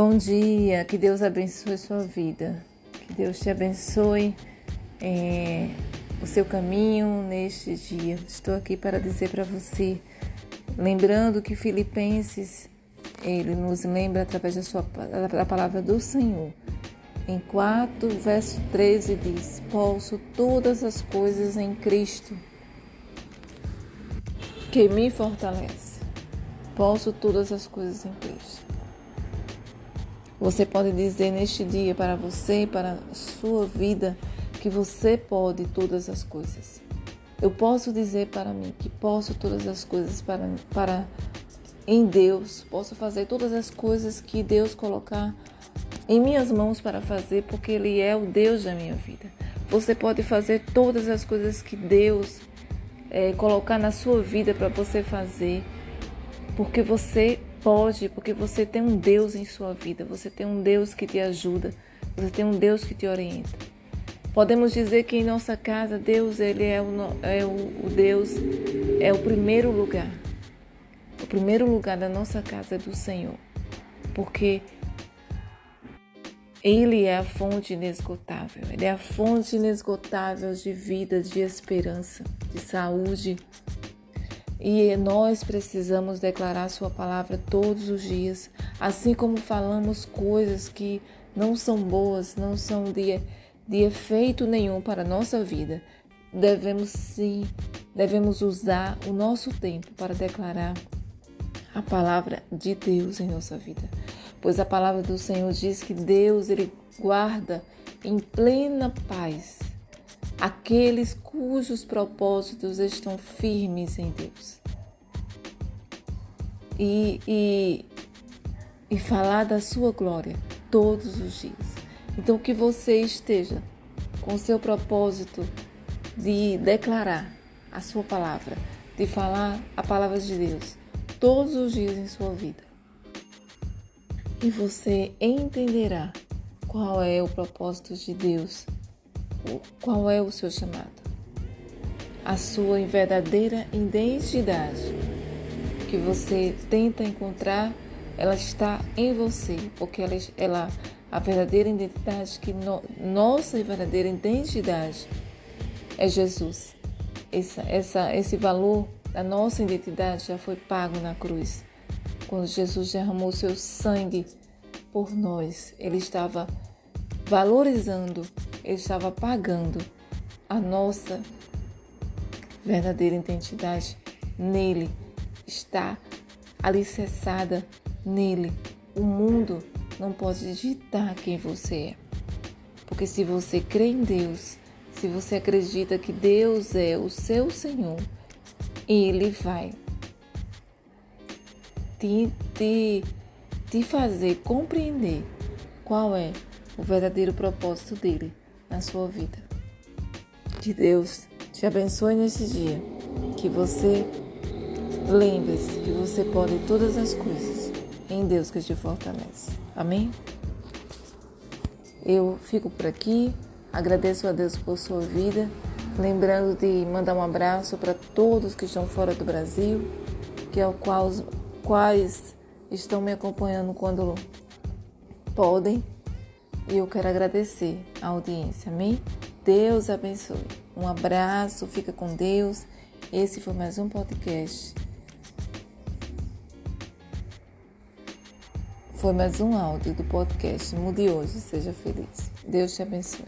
Bom dia, que Deus abençoe sua vida, que Deus te abençoe é, o seu caminho neste dia. Estou aqui para dizer para você, lembrando que Filipenses, ele nos lembra através da, sua, da palavra do Senhor. Em 4, verso 13 diz: Posso todas as coisas em Cristo que me fortalece. Posso todas as coisas em Cristo. Você pode dizer neste dia para você, para a sua vida, que você pode todas as coisas. Eu posso dizer para mim que posso todas as coisas para, para em Deus, posso fazer todas as coisas que Deus colocar em minhas mãos para fazer, porque Ele é o Deus da minha vida. Você pode fazer todas as coisas que Deus é, colocar na sua vida para você fazer, porque você Pode, porque você tem um Deus em sua vida, você tem um Deus que te ajuda, você tem um Deus que te orienta. Podemos dizer que em nossa casa Deus ele é o, é o, o Deus é o primeiro lugar. O primeiro lugar da nossa casa é do Senhor, porque ele é a fonte inesgotável, Ele é a fonte inesgotável de vida, de esperança, de saúde, e nós precisamos declarar Sua palavra todos os dias, assim como falamos coisas que não são boas, não são de, de efeito nenhum para a nossa vida. Devemos sim, devemos usar o nosso tempo para declarar a palavra de Deus em nossa vida. Pois a palavra do Senhor diz que Deus ele guarda em plena paz aqueles cujos propósitos estão firmes em Deus. E, e, e falar da sua glória todos os dias. Então, que você esteja com seu propósito de declarar a sua palavra, de falar a palavra de Deus todos os dias em sua vida. E você entenderá qual é o propósito de Deus qual é o seu chamado? A sua verdadeira identidade que você tenta encontrar, ela está em você, porque ela, ela a verdadeira identidade que no, nossa verdadeira identidade é Jesus. Essa, essa, esse valor da nossa identidade já foi pago na cruz. Quando Jesus derramou seu sangue por nós, ele estava valorizando ele estava pagando a nossa verdadeira identidade nele, está alicerçada nele. O mundo não pode ditar quem você é. Porque se você crê em Deus, se você acredita que Deus é o seu Senhor, Ele vai te, te, te fazer compreender qual é o verdadeiro propósito dele na sua vida. Que Deus te abençoe nesse dia. Que você lembre-se que você pode todas as coisas em Deus que te fortalece. Amém? Eu fico por aqui. Agradeço a Deus por sua vida. Lembrando de mandar um abraço para todos que estão fora do Brasil, que é o qual, quais estão me acompanhando quando podem. E eu quero agradecer a audiência, amém? Deus abençoe. Um abraço, fica com Deus. Esse foi mais um podcast. Foi mais um áudio do podcast Mude Hoje, seja feliz. Deus te abençoe.